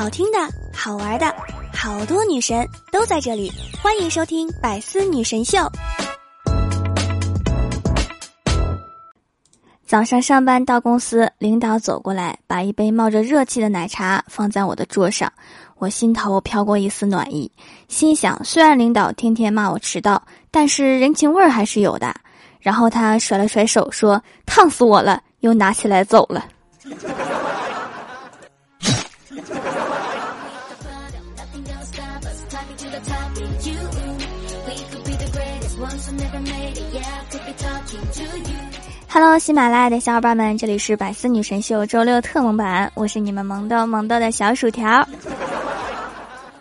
好听的、好玩的，好多女神都在这里，欢迎收听《百思女神秀》。早上上班到公司，领导走过来，把一杯冒着热气的奶茶放在我的桌上，我心头飘过一丝暖意，心想：虽然领导天天骂我迟到，但是人情味儿还是有的。然后他甩了甩手说：“烫死我了！”又拿起来走了。Hello，喜马拉雅的小伙伴们，这里是百思女神秀周六特萌版，我是你们萌豆萌豆的小薯条。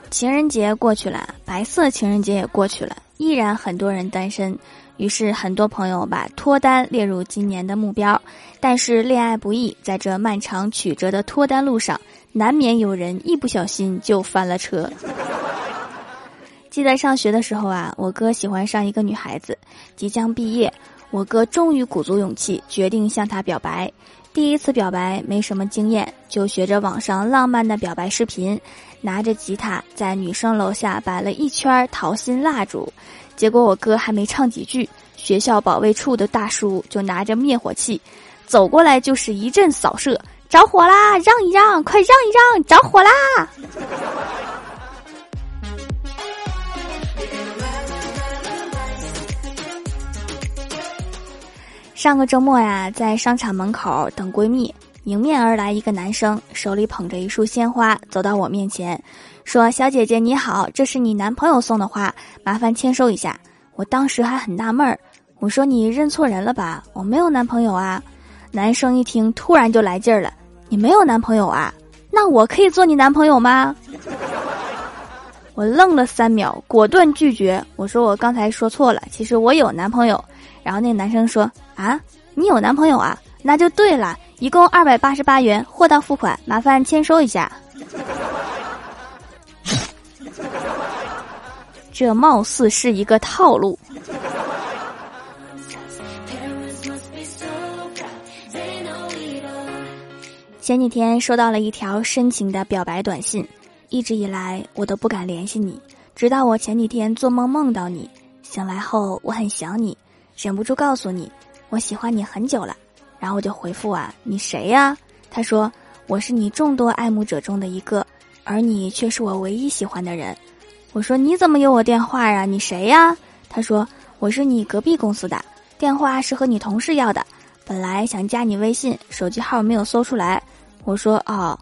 情人节过去了，白色情人节也过去了，依然很多人单身。于是，很多朋友把脱单列入今年的目标。但是，恋爱不易，在这漫长曲折的脱单路上，难免有人一不小心就翻了车。记得上学的时候啊，我哥喜欢上一个女孩子，即将毕业。我哥终于鼓足勇气，决定向她表白。第一次表白没什么经验，就学着网上浪漫的表白视频，拿着吉他在女生楼下摆了一圈桃心蜡烛。结果我哥还没唱几句，学校保卫处的大叔就拿着灭火器走过来，就是一阵扫射，着火啦！让一让，快让一让，着火啦！上个周末呀，在商场门口等闺蜜，迎面而来一个男生，手里捧着一束鲜花，走到我面前，说：“小姐姐你好，这是你男朋友送的花，麻烦签收一下。”我当时还很纳闷儿，我说：“你认错人了吧？我没有男朋友啊。”男生一听，突然就来劲儿了：“你没有男朋友啊？那我可以做你男朋友吗？”我愣了三秒，果断拒绝。我说：“我刚才说错了，其实我有男朋友。”然后那个男生说：“啊，你有男朋友啊？那就对了，一共二百八十八元，货到付款，麻烦签收一下。”这貌似是一个套路。前几天收到了一条深情的表白短信，一直以来我都不敢联系你，直到我前几天做梦梦到你，醒来后我很想你。忍不住告诉你，我喜欢你很久了，然后我就回复啊，你谁呀？他说我是你众多爱慕者中的一个，而你却是我唯一喜欢的人。我说你怎么有我电话呀？你谁呀？他说我是你隔壁公司的，电话是和你同事要的，本来想加你微信，手机号没有搜出来。我说哦，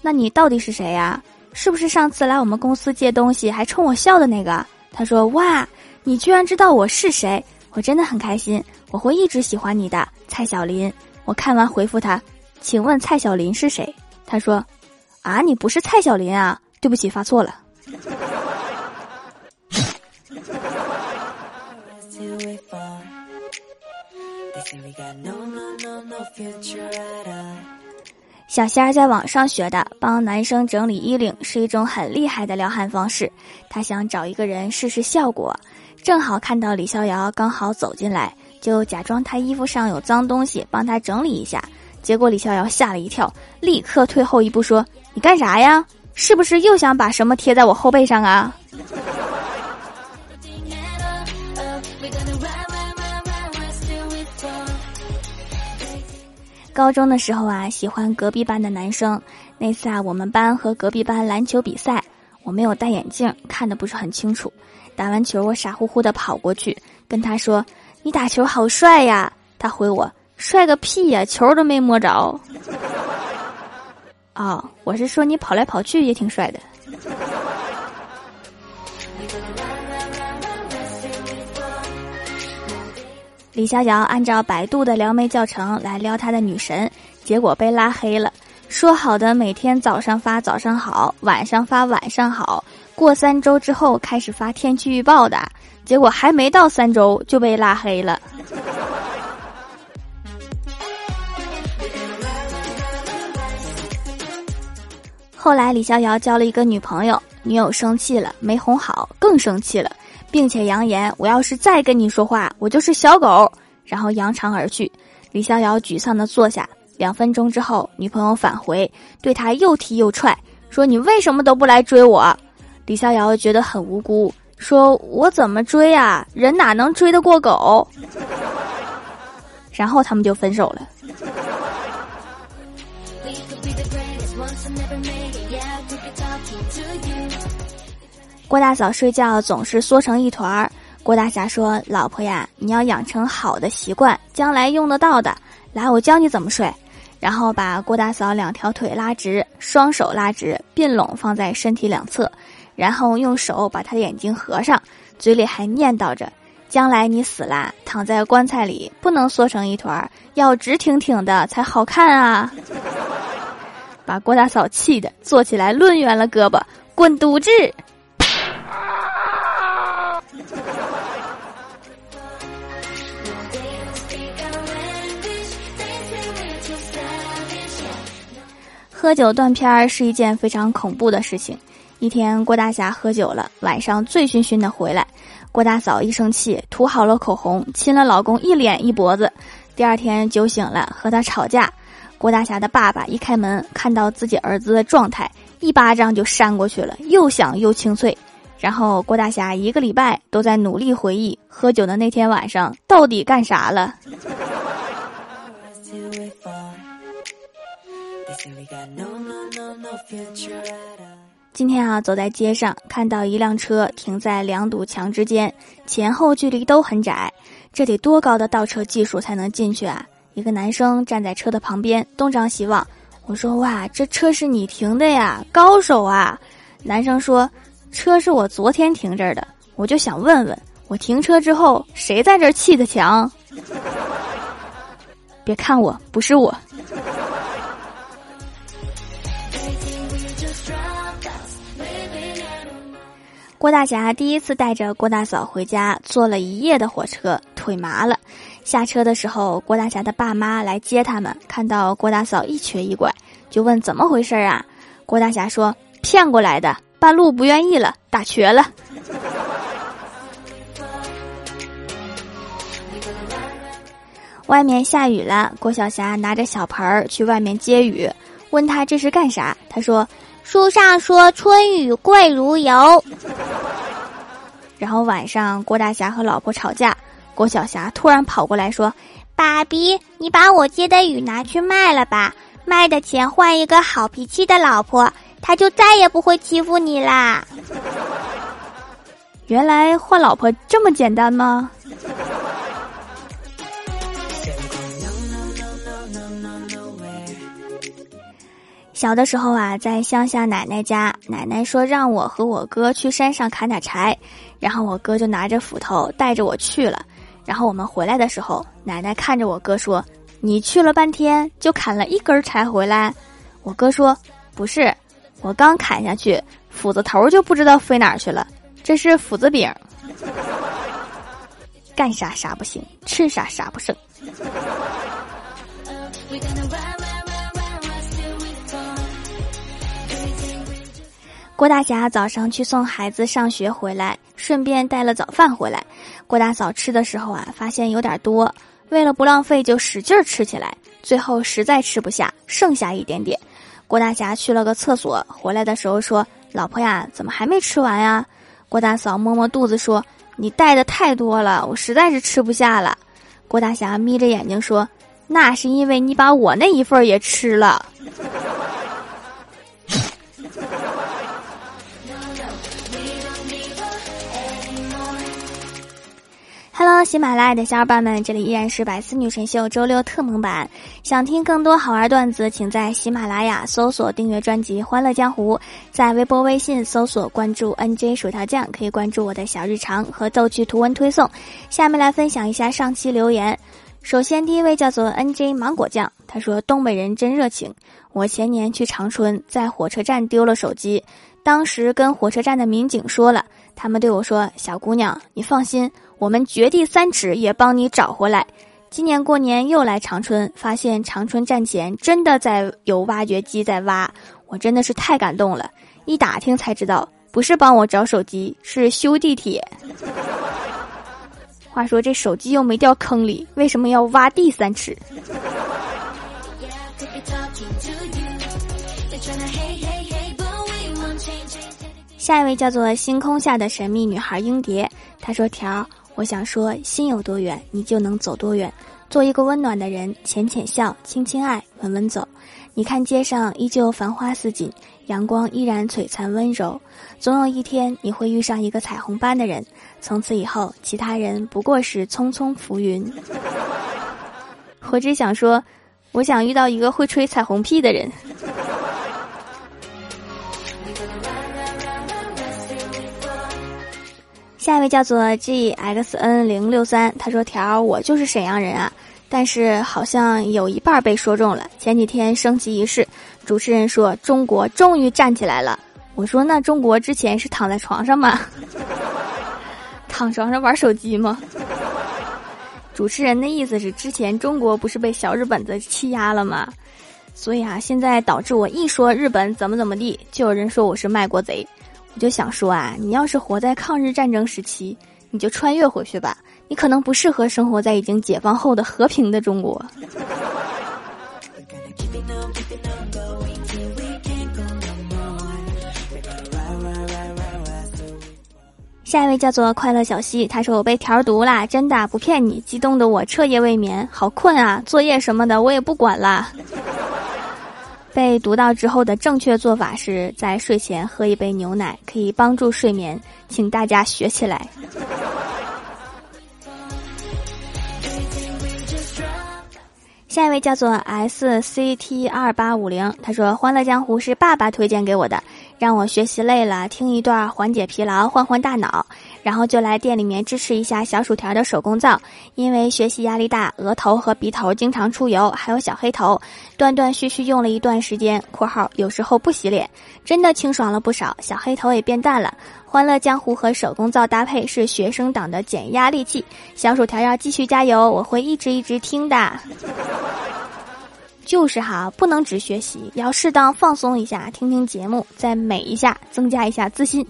那你到底是谁呀？是不是上次来我们公司借东西还冲我笑的那个？他说哇，你居然知道我是谁？我真的很开心，我会一直喜欢你的，蔡小林。我看完回复他，请问蔡小林是谁？他说，啊，你不是蔡小林啊，对不起，发错了。小仙儿在网上学的，帮男生整理衣领是一种很厉害的撩汉方式。他想找一个人试试效果。正好看到李逍遥刚好走进来，就假装他衣服上有脏东西，帮他整理一下。结果李逍遥吓了一跳，立刻退后一步说：“你干啥呀？是不是又想把什么贴在我后背上啊？”高中的时候啊，喜欢隔壁班的男生。那次啊，我们班和隔壁班篮球比赛，我没有戴眼镜，看的不是很清楚。打完球，我傻乎乎的跑过去跟他说：“你打球好帅呀！”他回我：“帅个屁呀，球都没摸着。”哦，我是说你跑来跑去也挺帅的。李逍遥按照百度的撩妹教程来撩他的女神，结果被拉黑了。说好的每天早上发早上好，晚上发晚上好。过三周之后开始发天气预报的，结果还没到三周就被拉黑了。后来李逍遥交了一个女朋友，女友生气了，没哄好，更生气了，并且扬言：“我要是再跟你说话，我就是小狗。”然后扬长而去。李逍遥沮丧的坐下。两分钟之后，女朋友返回，对他又踢又踹。说你为什么都不来追我？李逍遥觉得很无辜，说我怎么追啊？人哪能追得过狗？然后他们就分手了。郭大嫂睡觉总是缩成一团儿。郭大侠说：“老婆呀，你要养成好的习惯，将来用得到的。来，我教你怎么睡。”然后把郭大嫂两条腿拉直，双手拉直，并拢放在身体两侧，然后用手把她的眼睛合上，嘴里还念叨着：“将来你死啦，躺在棺材里不能缩成一团，要直挺挺的才好看啊！”把郭大嫂气的坐起来，抡圆了胳膊，滚犊子！喝酒断片儿是一件非常恐怖的事情。一天，郭大侠喝酒了，晚上醉醺醺的回来，郭大嫂一生气，涂好了口红，亲了老公一脸一脖子。第二天酒醒了，和他吵架。郭大侠的爸爸一开门，看到自己儿子的状态，一巴掌就扇过去了，又响又清脆。然后郭大侠一个礼拜都在努力回忆喝酒的那天晚上到底干啥了。今天啊，走在街上，看到一辆车停在两堵墙之间，前后距离都很窄，这得多高的倒车技术才能进去啊？一个男生站在车的旁边，东张西望。我说：“哇，这车是你停的呀，高手啊！”男生说：“车是我昨天停这儿的，我就想问问，我停车之后谁在这儿砌的墙？别看我，不是我。”郭大侠第一次带着郭大嫂回家，坐了一夜的火车，腿麻了。下车的时候，郭大侠的爸妈来接他们，看到郭大嫂一瘸一拐，就问怎么回事啊？郭大侠说：“骗过来的，半路不愿意了，打瘸了。”外面下雨了，郭晓霞拿着小盆儿去外面接雨，问他这是干啥？他说。书上说春雨贵如油，然后晚上郭大侠和老婆吵架，郭小霞突然跑过来说：“爸比，你把我接的雨拿去卖了吧，卖的钱换一个好脾气的老婆，他就再也不会欺负你啦。”原来换老婆这么简单吗？小的时候啊，在乡下奶奶家，奶奶说让我和我哥去山上砍点柴，然后我哥就拿着斧头带着我去了。然后我们回来的时候，奶奶看着我哥说：“你去了半天，就砍了一根柴回来。”我哥说：“不是，我刚砍下去，斧子头就不知道飞哪儿去了。这是斧子柄，干啥啥不行，吃啥啥不剩。”郭大侠早上去送孩子上学回来，顺便带了早饭回来。郭大嫂吃的时候啊，发现有点多，为了不浪费，就使劲吃起来。最后实在吃不下，剩下一点点。郭大侠去了个厕所，回来的时候说：“老婆呀，怎么还没吃完呀？”郭大嫂摸摸肚子说：“你带的太多了，我实在是吃不下了。”郭大侠眯着眼睛说：“那是因为你把我那一份也吃了。” Hello，喜马拉雅的小伙伴们，这里依然是百思女神秀周六特蒙版。想听更多好玩段子，请在喜马拉雅搜索订阅专辑《欢乐江湖》，在微博、微信搜索关注 NJ 薯条酱，可以关注我的小日常和逗趣图文推送。下面来分享一下上期留言。首先，第一位叫做 NJ 芒果酱，他说：“东北人真热情。我前年去长春，在火车站丢了手机，当时跟火车站的民警说了，他们对我说：‘小姑娘，你放心。’”我们掘地三尺也帮你找回来。今年过年又来长春，发现长春站前真的在有挖掘机在挖，我真的是太感动了。一打听才知道，不是帮我找手机，是修地铁。话说这手机又没掉坑里，为什么要挖地三尺？下一位叫做星空下的神秘女孩英蝶，她说：“条，我想说，心有多远，你就能走多远。做一个温暖的人，浅浅笑，轻轻爱，稳稳走。你看街上依旧繁花似锦，阳光依然璀璨温柔。总有一天，你会遇上一个彩虹般的人，从此以后，其他人不过是匆匆浮云。我只想说，我想遇到一个会吹彩虹屁的人。”下一位叫做 G X N 零六三，他说：“条，我就是沈阳人啊，但是好像有一半被说中了。前几天升旗仪式，主持人说中国终于站起来了。我说那中国之前是躺在床上吗？躺床上玩手机吗？主持人的意思是之前中国不是被小日本子欺压了吗？所以啊，现在导致我一说日本怎么怎么地，就有人说我是卖国贼。”我就想说啊，你要是活在抗日战争时期，你就穿越回去吧。你可能不适合生活在已经解放后的和平的中国。下一位叫做快乐小溪，他说我被条毒啦，真的不骗你，激动的我彻夜未眠，好困啊，作业什么的我也不管了。被读到之后的正确做法是在睡前喝一杯牛奶，可以帮助睡眠，请大家学起来。下一位叫做 S C T 二八五零，他说《欢乐江湖》是爸爸推荐给我的。让我学习累了，听一段缓解疲劳，换换大脑，然后就来店里面支持一下小薯条的手工皂。因为学习压力大，额头和鼻头经常出油，还有小黑头，断断续续用了一段时间（括号有时候不洗脸），真的清爽了不少，小黑头也变淡了。欢乐江湖和手工皂搭配是学生党的减压利器，小薯条要继续加油，我会一直一直听的。就是哈，不能只学习，要适当放松一下，听听节目，再美一下，增加一下自信。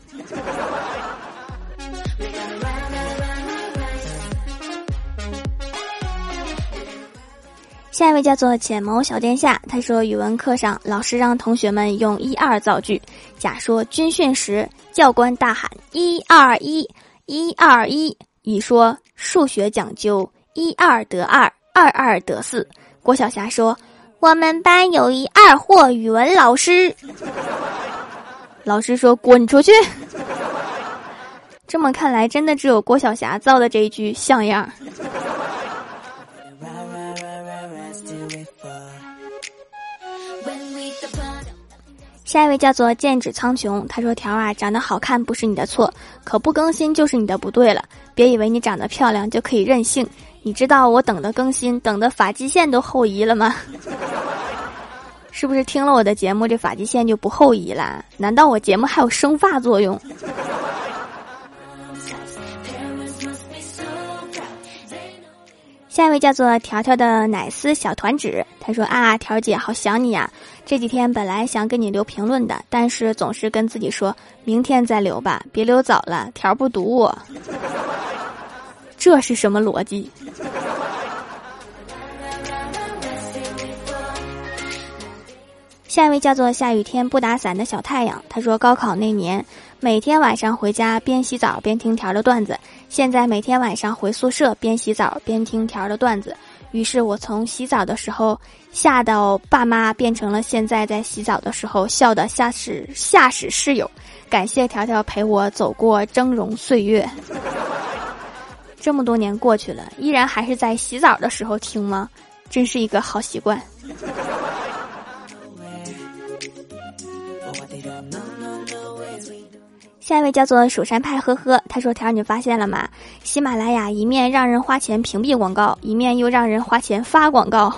下一位叫做浅眸小殿下，他说语文课上老师让同学们用一二造句。甲说军训时教官大喊一二一，一二一。乙说数学讲究一二得二，二二得四。郭晓霞说。我们班有一二货语文老师，老师说滚出去。这么看来，真的只有郭晓霞造的这一句像样。下一位叫做剑指苍穹，他说：“条啊，长得好看不是你的错，可不更新就是你的不对了。别以为你长得漂亮就可以任性。”你知道我等的更新，等的发际线都后移了吗？是不是听了我的节目，这发际线就不后移了？难道我节目还有生发作用？下一位叫做条条的奶丝小团纸，他说啊，条姐好想你呀！这几天本来想给你留评论的，但是总是跟自己说明天再留吧，别留早了，条不堵我。这是什么逻辑？下一位叫做下雨天不打伞的小太阳，他说高考那年每天晚上回家边洗澡边听条的段子，现在每天晚上回宿舍边洗澡边听条的段子，于是我从洗澡的时候吓到爸妈，变成了现在在洗澡的时候笑的吓死吓死室友，感谢条条陪我走过峥嵘岁月。这么多年过去了，依然还是在洗澡的时候听吗？真是一个好习惯。下一位叫做蜀山派，呵呵，他说：“条，你发现了吗？喜马拉雅一面让人花钱屏蔽广告，一面又让人花钱发广告。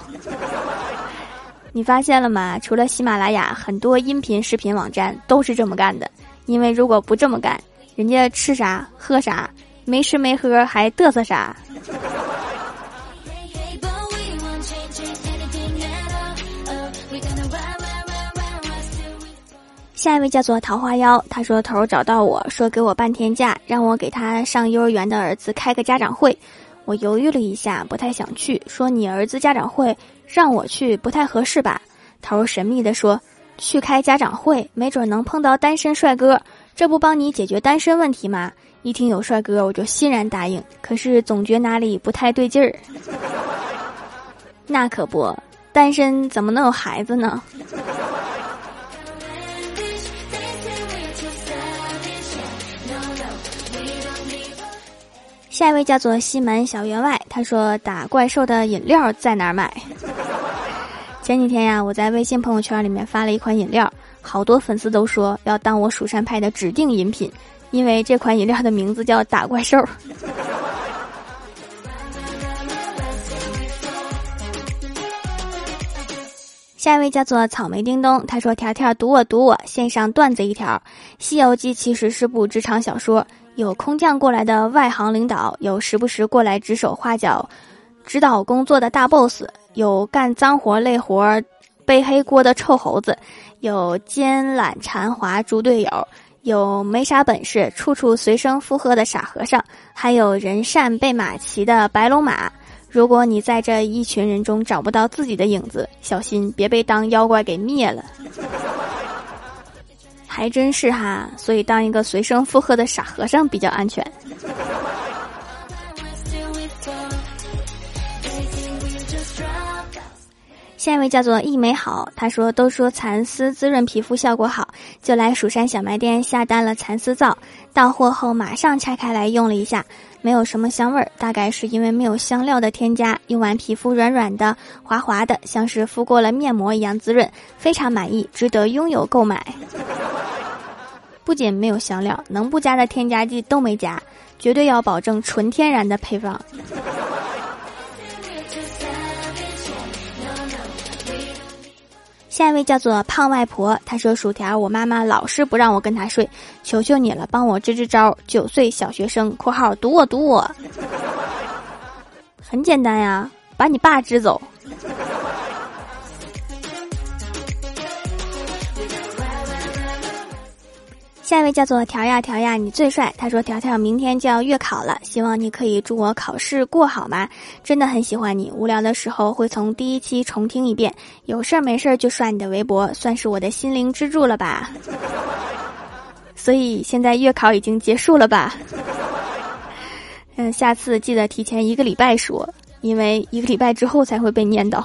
你发现了吗？除了喜马拉雅，很多音频视频网站都是这么干的。因为如果不这么干，人家吃啥喝啥。”没吃没喝还嘚瑟啥？下一位叫做桃花妖，他说头找到我说给我半天假，让我给他上幼儿园的儿子开个家长会。我犹豫了一下，不太想去，说你儿子家长会让我去不太合适吧？头神秘的说，去开家长会，没准能碰到单身帅哥。这不帮你解决单身问题吗？一听有帅哥，我就欣然答应。可是总觉哪里不太对劲儿。那可不，单身怎么能有孩子呢？下一位叫做西门小员外，他说打怪兽的饮料在哪儿买？前几天呀，我在微信朋友圈里面发了一款饮料，好多粉丝都说要当我蜀山派的指定饮品，因为这款饮料的名字叫打怪兽。下一位叫做草莓叮咚，他说：“条条读我读我，线上段子一条，《西游记》其实是部职场小说。”有空降过来的外行领导，有时不时过来指手画脚、指导工作的大 boss，有干脏活累活、背黑锅的臭猴子，有奸懒馋滑猪队友，有没啥本事、处处随声附和的傻和尚，还有人善被马骑的白龙马。如果你在这一群人中找不到自己的影子，小心别被当妖怪给灭了。还真是哈，所以当一个随声附和的傻和尚比较安全。下一位叫做一美好，他说：“都说蚕丝滋润皮肤效果好，就来蜀山小卖店下单了蚕丝皂。到货后马上拆开来用了一下，没有什么香味儿，大概是因为没有香料的添加。用完皮肤软软的、滑滑的，像是敷过了面膜一样滋润，非常满意，值得拥有购买。不仅没有香料，能不加的添加剂都没加，绝对要保证纯天然的配方。”下一位叫做胖外婆，她说：“薯条，我妈妈老是不让我跟她睡，求求你了，帮我支支招。”九岁小学生（括号读我读我），很简单呀，把你爸支走。下一位叫做条呀条呀，你最帅。他说：“条条，明天就要月考了，希望你可以祝我考试过好吗？真的很喜欢你，无聊的时候会从第一期重听一遍，有事儿没事儿就刷你的微博，算是我的心灵支柱了吧。所以现在月考已经结束了吧？嗯，下次记得提前一个礼拜说，因为一个礼拜之后才会被念叨。”